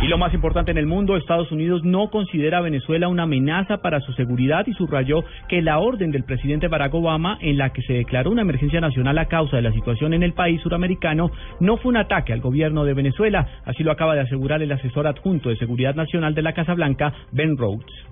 Y lo más importante en el mundo, Estados Unidos no considera a Venezuela una amenaza para su seguridad y subrayó que la orden del presidente Barack Obama en la que se declaró una emergencia nacional a causa de la situación en el país suramericano no fue un ataque al gobierno de Venezuela, así lo acaba de asegurar el asesor adjunto de seguridad nacional de la Casa Blanca, Ben Rhodes.